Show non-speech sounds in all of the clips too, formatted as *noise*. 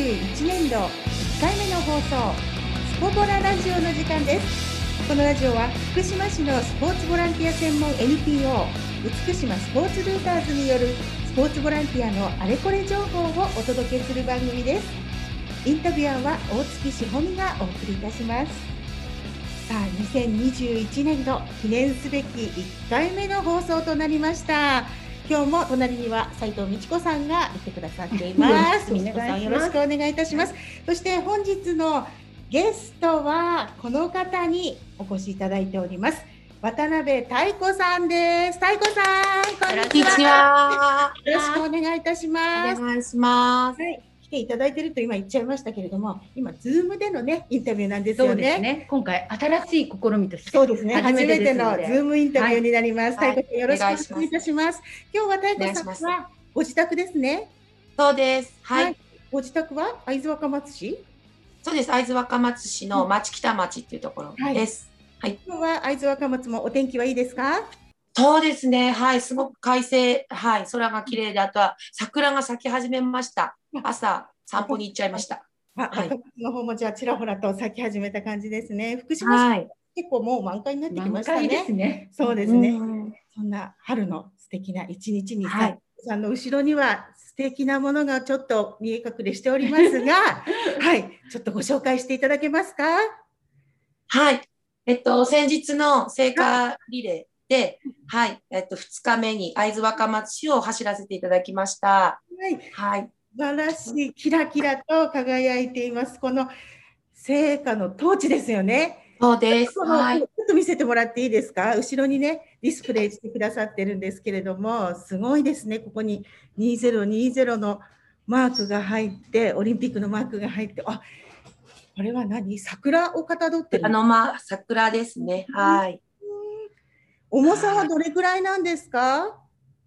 2021年度1回目の放送スポボララジオの時間です。このラジオは福島市のスポーツボランティア専門 NPO 美島スポーツルーターズによるスポーツボランティアのあれこれ情報をお届けする番組です。インタビュアーは大月しほみがお送りいたします。さあ2021年度記念すべき1回目の放送となりました。今日も隣には斉藤美智子さんがいてくださっています。*laughs* 美智子さんよろしくお願いいたします、そして本日のゲストはこの方にお越しいただいております。渡部泰子さんです。泰子さんこんにちは。よろしくお願いいたします。お願いします。はい。来ていただいていると今言っちゃいましたけれども、今ズームでのねインタビューなんですよね。ね今回新しい試みとしてそうですね。初めてのズームインタビューになります。はいよろしくお願いいたします。今日は太子さんはご自宅ですね。そうです。はい。はいご自宅は会津若松市？そうです。会津若松市の町北町っていうところです。今日は会津若松もお天気はいいですか。そうですね。はい。すごく快晴。はい。空が綺麗で、あとは桜が咲き始めました。朝散歩に行っちゃいました。あ、はいの方もじゃあちらほらと咲き始めた感じですね。福島市、はい。結構もう満開になってきました満開でね。すね。そうですね。うんそんな春の素敵な一日に、はいさんの後ろには素敵なものがちょっと見え隠れしておりますが、*laughs* はい、ちょっとご紹介していただけますか？はい。えっと、先日の聖火リレーで、はい。えっと、2日目に会津若松市を走らせていただきました。はい、はい。素晴らしい、キラキラと輝いています。この聖火のトーチですよね。そうです。はいちょ。っと見せてもらっていいですか？後ろにね、ディスプレイしてくださってるんですけれども、すごいですね。ここに2020のマークが入って、オリンピックのマークが入って、あ、これは何？桜をかたどってる？あの、まあ、桜ですね。はい。重さはどれくらいなんですか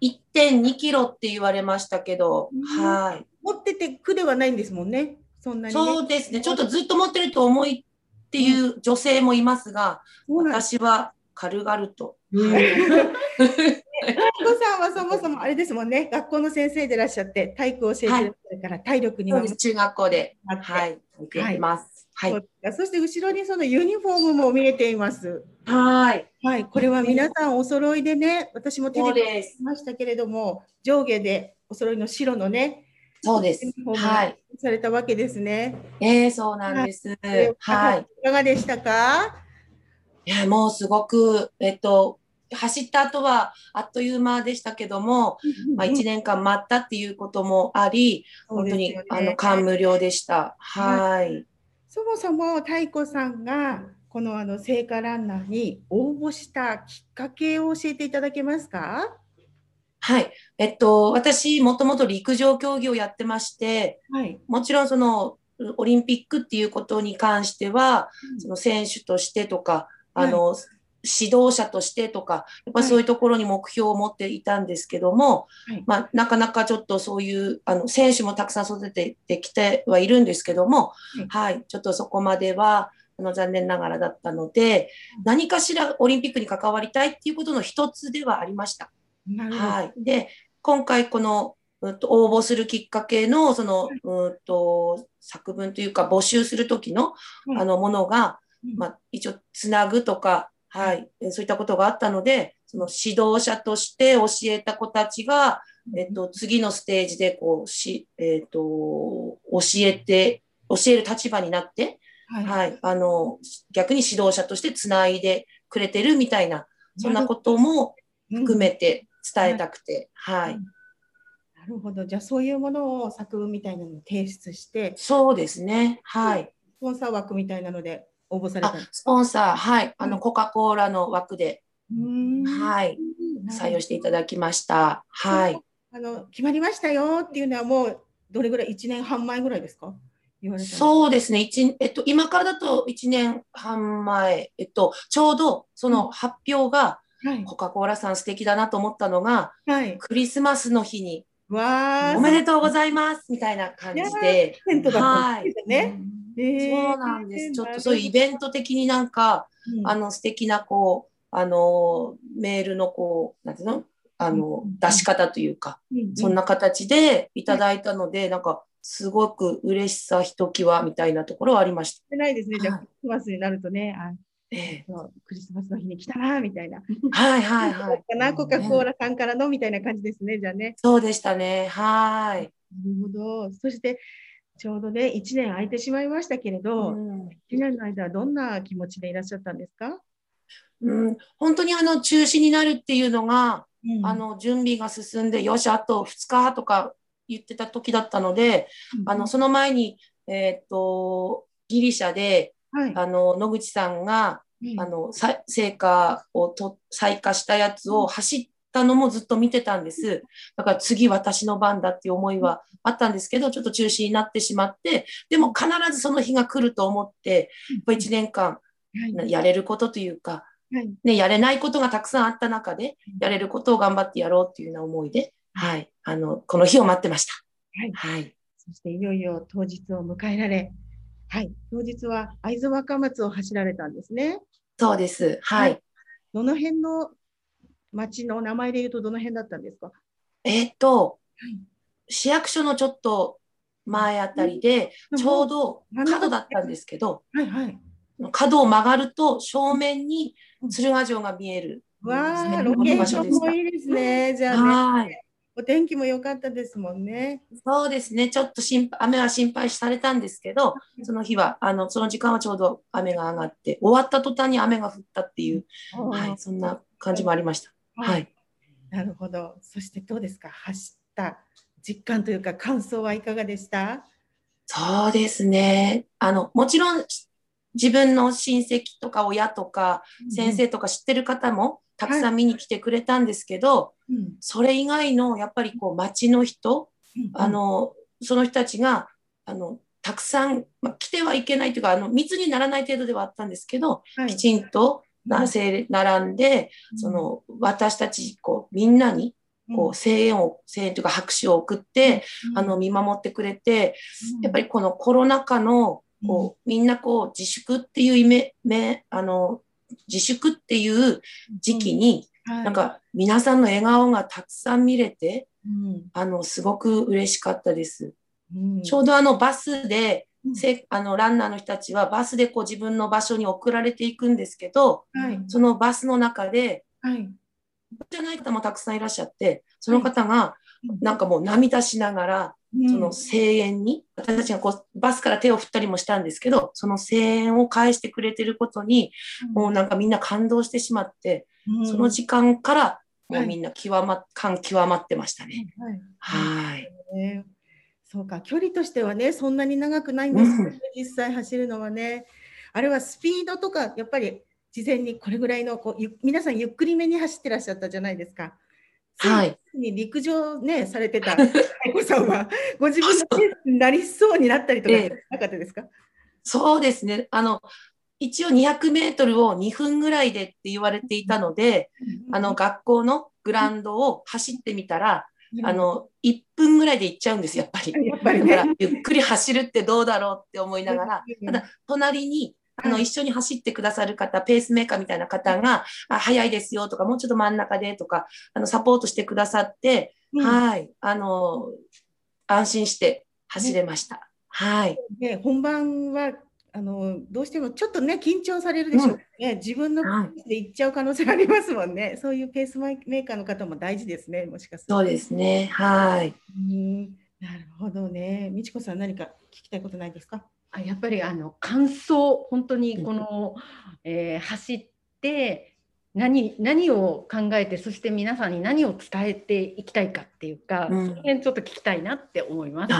？1.2キロって言われましたけど、うんはい。持ってて苦ではないんですもんね。そんなに、ね。そうですね。ちょっとずっと持ってると重いっていう女性もいますが、そうなん。私は軽々と。お子さんはそもそもあれですもんね。学校の先生でいらっしゃって、体育を教えてらっしゃるから、体力にはそうです。中学校で、はい。見ています。はい。そうですかそして後ろにそのユニフォームも見えています。はい。はい、これは皆さんお揃いでね、私もテそレビで。見ましたけれども、上下でお揃いの白のね、そうですはい。されたわけですね。えー、そうなんです。はい。いかがでしたか？いや、もうすごく、えっと、走った後はあっという間でしたけども、まあ、1年間待ったっていうこともあり、本当に、あの感無量でした。はい。そもそも太子さんがこのあの聖火ランナーに応募したきっかけを教えていただけますか？はい。えっと、私、もともと陸上競技をやってまして、はい。もちろんその、オリンピックっていうことに関しては、その選手としてとか、あの、指導者としてとか、やっぱそういうところに目標を持っていたんですけども、はい。まあ、なかなかちょっとそういう、あの、選手もたくさん育ててきてはいるんですけども、はい、ちょっとそこまでは、あの、残念ながらだったので、何かしらオリンピックに関わりたいっていうことの一つではありました。はい。で、今回この、うんと、応募するきっかけの、その、うんと、作文というか募集するときの、うんあの、ものが、うん。まあ、一応、つなぐとか、はい、えそういったことがあったので、その指導者として教えた子たちが、えっと、次のステージで、こう、し、えっと、教えて、教える立場になって、はい。はい、あの、逆に指導者としてつないでくれてるみたいな、そんなことも含めて伝えたくて、はい。なるほど。じゃあそういうものを作文みたいなのを提出して、そうですね。はい。スポンサー枠みたいなので応募された。スポンサー、はい。あの、うん。コカ・コーラの枠で、うーん。はい。採用していただきました。はい。あの決まりましたよっていうのはもうどれぐらい？1年半前ぐらいですか？そうですね。一、えっと、今からだと1年半前、えっと、ちょうどその発表が、はい。コカ・コーラさん素敵だなと思ったのが、はい。クリスマスの日に、わー。おめでとうございますみたいな感じで、はい。ね。えーそうなんです。ちょっとそういうイベント的になんか、うんあの素敵なこう、あの、メールのこう、なんていうの？あのうん、出し方というか、うんそんな形でいただいたので、なんか、すごく嬉しさひときわみたいなところはありました。ないですね。じゃあ、はいクリスマスになるとね、あええクリスマスの日に来たな、みたいな。はいはいはい。*laughs* かな、コカ・コーラさんからのみたいな感じですね、じゃあね。そうでしたね。はい。なるほど。そして、ちょうどね、1年空いてしまいましたけれど、うん。1年の間、どんな気持ちでいらっしゃったんですか、うん、本当にあの中止になるっていうのが、うん。あ、の準備が進んで、よし、あと2日とか言ってた時だったので、あのその前に、えーっとギリシャではい、あの野口さんがうん。あのさ聖火をと採火したやつを走ったのもずっと見てたんです。だから次私の番だっていう思いはあったんですけど、ちょっと中止になってしまって、でも必ずその日が来ると思って、やっぱ1年間はいやれることというか、はいね、やれないことがたくさんあった中で、やれることを頑張ってやろうっていうような思いで、はい、あの、この日を待ってました。はいはい。そしていよいよ当日を迎えられ、はい、当日は会津若松を走られたんですね。そうです。はい。どの辺の町の名前で言うとどの辺だったんですか？えーっとはい、市役所のちょっと前あたりで、ちょうど角だったんですけど、はいはい。角を曲がると正面に鶴ヶ城が見える。わあ、ねロケーションもいいですね。じゃあね、はい。お天気も良かったですもんね。そうですね。ちょっと心配雨は心配されたんですけど、その日は、あの、その時間はちょうど雨が上がって、終わった途端に雨が降ったっていう、はい、そんな感じもありました。はい。なるほど。そしてどうですか？走った実感というか感想はいかがでした？そうですね。あの、もちろん、自分の親戚とか親とか先生とか知ってる方もたくさん見に来てくれたんですけど、うん。それ以外のやっぱりこう町の人、あ、の、その人たちが、あの、たくさん、まあ、来てはいけないというか、あの、密にならない程度ではあったんですけど、はい。きちんとな整並んで、そ、の、私たち、こう、みんなに、こう、声援を、声援というか拍手を送って、あの、見守ってくれて、やっぱり、りこのコロナ禍の、こう、みんなこう、自粛っていうイメ、め、あの、自粛っていう時期に、はい、なんか、皆さんの笑顔がたくさん見れて、うん、あの、すごく嬉しかったです。うん。ちょうどあのバスで、うんせあのランナーの人たちはバスでこう自分の場所に送られていくんですけど、はい、そのバスの中で、はい、じゃない方もたくさんいらっしゃって、その方がうん。なんかもう涙しながら、うん。その声援に、私たちがこうバスから手を振ったりもしたんですけど、その声援を返してくれてることに、もうなんかみんな感動してしまって、うん。その時間からもはい。うみんな極ま、感極まってましたね。はい。はい。ねそうか、距離としてはね、そんなに長くないんですけど、うん実際走るのはね、あれはスピードとか、やっぱり事前にこれぐらいのこうゆ皆さん、ゆっくりめに走ってらっしゃったじゃないですか。はい。に陸上ね、されてた *laughs* 愛子さんは、ご自分のペースになりそうになったりとかええなかったですか、そうですね。あの、一応200メートルを2分ぐらいでって言われていたので、あの、学校のグラウンドを走ってみたら、あ、の、1分ぐらいで行っちゃうんです、やっぱり。やっぱりだからね。、ゆっくり走るってどうだろうって思いながら、ただ、隣に、あの、はい一緒に走ってくださる方、ペースメーカーみたいな方が、あ、早いですよとか、もうちょっと真ん中でとか、あの、サポートしてくださって、うんはい、あの、安心して走れました。はい。ね、本番はあのどうしてもちょっとね緊張されるでしょうね、自分のペはいースで行っちゃう可能性ありますもんね、そういうペースメーカーの方も大事ですね、もしかすると。そうですね。はい。うんなるほどね。美智子さん、何か聞きたいことないですか？あやっぱりあの感想本当にこの、えー走って何何を考えてそして皆さんに何を伝えていきたいかっていうか、うんその辺ちょっと聞きたいなって思います。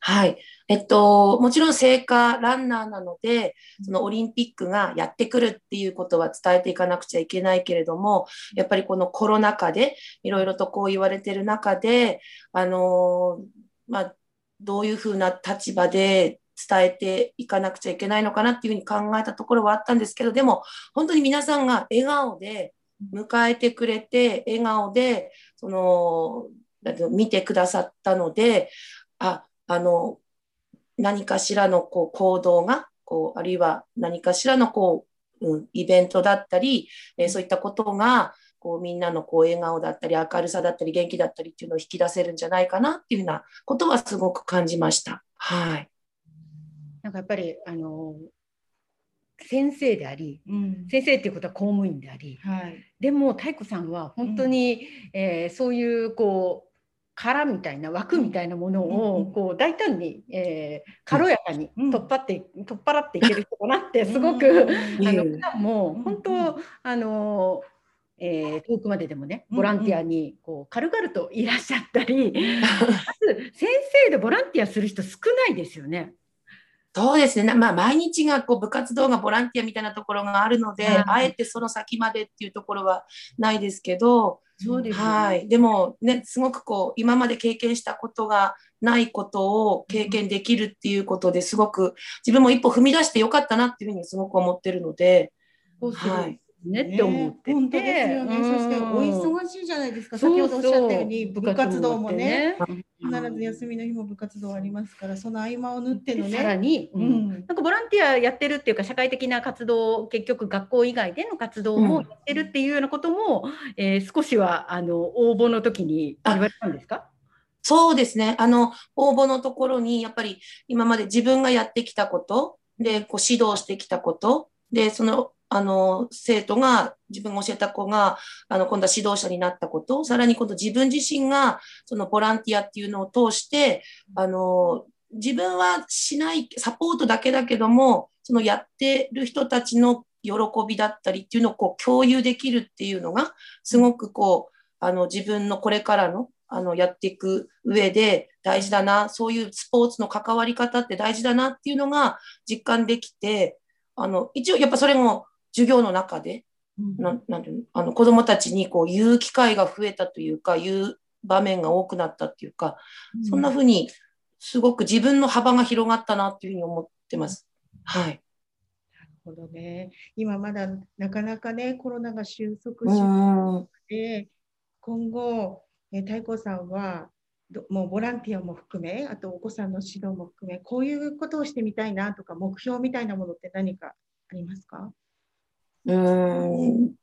あはい。えっと、もちろん聖火ランナーなので、そのオリンピックがやってくるっていうことは伝えていかなくちゃいけないけれども、やっぱりこのコロナ禍でいろいろとこう言われてる中で、あの、まあ、どういうふうな立場で伝えていかなくちゃいけないのかなっていうふうに考えたところはあったんですけど、でも本当に皆さんが笑顔で迎えてくれて、笑顔で、その、見てくださったので、あ、あの、何かしらのこう行動が、こう、あるいは何かしらのこう、うん、イベントだったり、えーそういったことが、こうみんなのこう笑顔だったり明るさだったり元気だったりっていうのを引き出せるんじゃないかなっていうようなことはすごく感じました。はい。なんかやっぱりあの先生でありうん先生っていうことは公務員でありはい。でも太子さんは本当に、えーそういうこう殻みたいな枠みたいなものうんをうん。こう大胆に、えー軽やかにうん。取っ払って、取っ払っていける人だなってすごく、うん。あのうん普段もうん本当、あのえー遠くまででもねボランティアにこう軽々といらっしゃったり、*laughs* 先生でボランティアする人少ないですよね。そうですね。なまあ、毎日がこう部活動がボランティアみたいなところがあるので、はい。あえてその先までっていうところはないですけど、そうですよねはい。でもね、すごくこう、今まで経験したことがないことを経験できるっていうことですごく、自分も一歩踏み出してよかったなっていうふうにすごく思ってるので、こうするはい。ねって思ってて、本当ですよね。そしておないですか。先ほどおっしゃったように部活動もね、そうそう必ず休みの日も部活動ありますから、その合間を縫ってのさらね。に、ううん。んなんかボランティアやってるっていうか社会的な活動結局学校以外での活動もうん。やってるっていうようなことも、えー少しはあの応募の時に言われたんですか？そうですね。あの、応募のところに、やっぱり今まで自分がやってきたこと、で、こう指導してきたこと、で、その、あの、生徒が、自分が教えた子が、あの、今度は指導者になったこと、さらに今度自分自身が、そのボランティアっていうのを通して、あの、自分はしない、サポートだけだけども、そのやってる人たちの喜びだったりっていうのをこう共有できるっていうのが、すごくこう、あの、自分のこれからの、あの、やっていく上で大事だな、そういうスポーツの関わり方って大事だなっていうのが実感できて、あの、一応やっぱそれも授業の中で、なんなんていうの？あの子供たちにこう言う機会が増えたというか、言う場面が多くなったっていうか、そんな風にすごく自分の幅が広がったなっていうふうに思ってます。はい。なるほどね。今まだなかなかね、コロナが収束うしん。て、今後、え太鼓さんはどもうボランティアも含め、あとお子さんの指導も含め、こういうことをしてみたいなとか、目標みたいなものって何かありますか？うん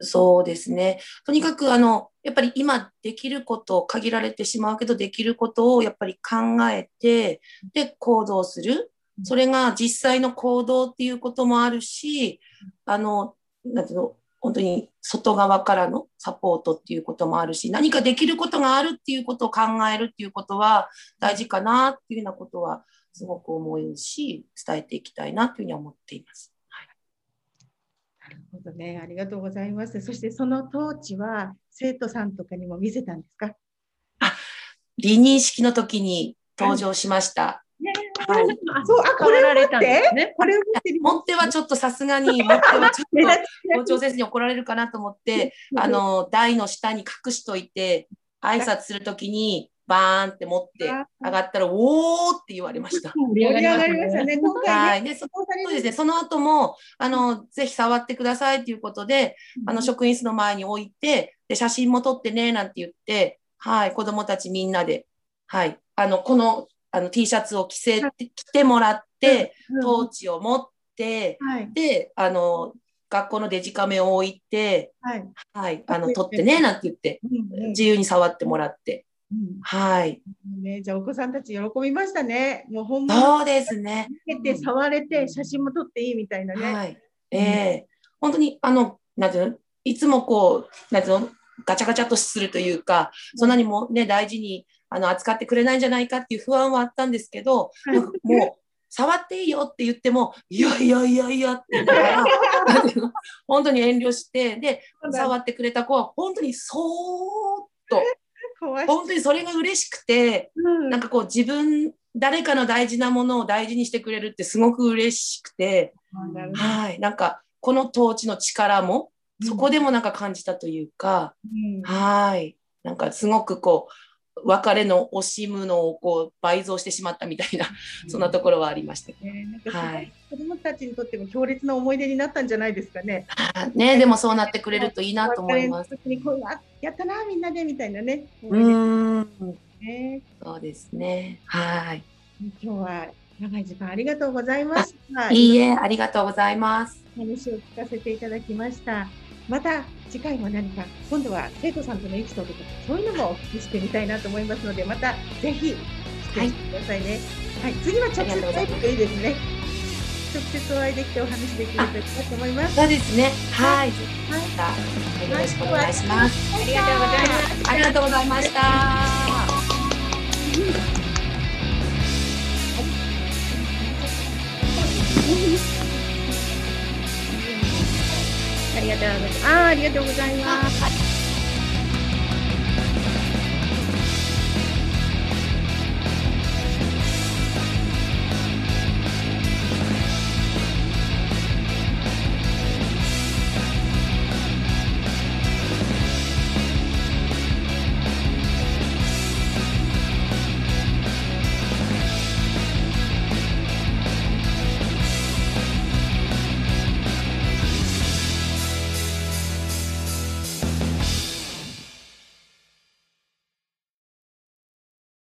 そうですね。とにかく、あの、やっぱり今できること限られてしまうけど、できることをやっぱり考えて、で、行動する。それが実際の行動っていうこともあるし、あの、なんていうの、本当に外側からのサポートっていうこともあるし、何かできることがあるっていうことを考えるっていうことは大事かなっていうようなことはすごく思うし、伝えていきたいなというふうに思っています。ほどね、ありがとうございます。そしてそのトーチは生徒さんとかにも見せたんですか？離任式の時に登場しました。はいあそうあこれをられたんですね。これを見てる持ってはちょっとさすがに、持ってはちょっと校長先生に怒られるかなと思って、あの、台の下に隠しといて、挨拶するときにバーンって持って上がったら、おーって言われました。*laughs* 盛り上がりましたね。*laughs* 今は回い。で、そそうですね。その後も、あの、ぜひ触ってくださいということで、あの、職員室の前に置いて、で、写真も撮ってね、なんて言って、はい、子供たちみんなで、はい、あの、この、あの、T シャツを着せて、着てもらって、うんトーチを持って、はい。で、あの、学校のデジカメを置いて、はい。はい、あの、撮ってね、なんて言って、自由に触ってもらって、うんはい。ね、じゃあお子さんたち喜びましたね。もう本物そうですね。つけて触れて写真も撮っていいみたいなね。はい。ええ本当に、あの、なんていうの、いつもこう、なんていうの、ガチャガチャっとするというか、そんなにもね、大事にあの扱ってくれないんじゃないかっていう不安はあったんですけど、もう、触っていいよって言っても、いやいやいやいやって言 *laughs* いながら、本当に遠慮して、で、触ってくれた子は、本当にそーっと。本当にそれが嬉しくて、うん。なんかこう自分、誰かの大事なものを大事にしてくれるってすごく嬉しくて、なるほど。はい、なんかこの統治の力もそこでもなんか感じたというか、うん。はい、なんかすごくこう別れの惜しむのをこう倍増してしまったみたいな、そんなところはありました。ねはい子供たちにとっても強烈な思い出になったんじゃないですかね。あね、でもそうなってくれるといいなと思います。お別れの時にこうあやったなみんなでみたいなね。うん、ねそうですね。はい。今日は長い時間ありがとうございました。いいえ、ありがとうございます。話を聞かせていただきました。また次回も何か今度は生徒さんとのエピソードとかそういうのもお聞きしてみたいなと思いますのでまたぜひ出演してくださいね。はい、次は直接会えるといいですね。直接お会いできてお話できるといいなと思います。そうですね。はい。はいよろしくお願いします。ありがとうございます。ありがとうございました。りがとうございます。ああありがとうございます。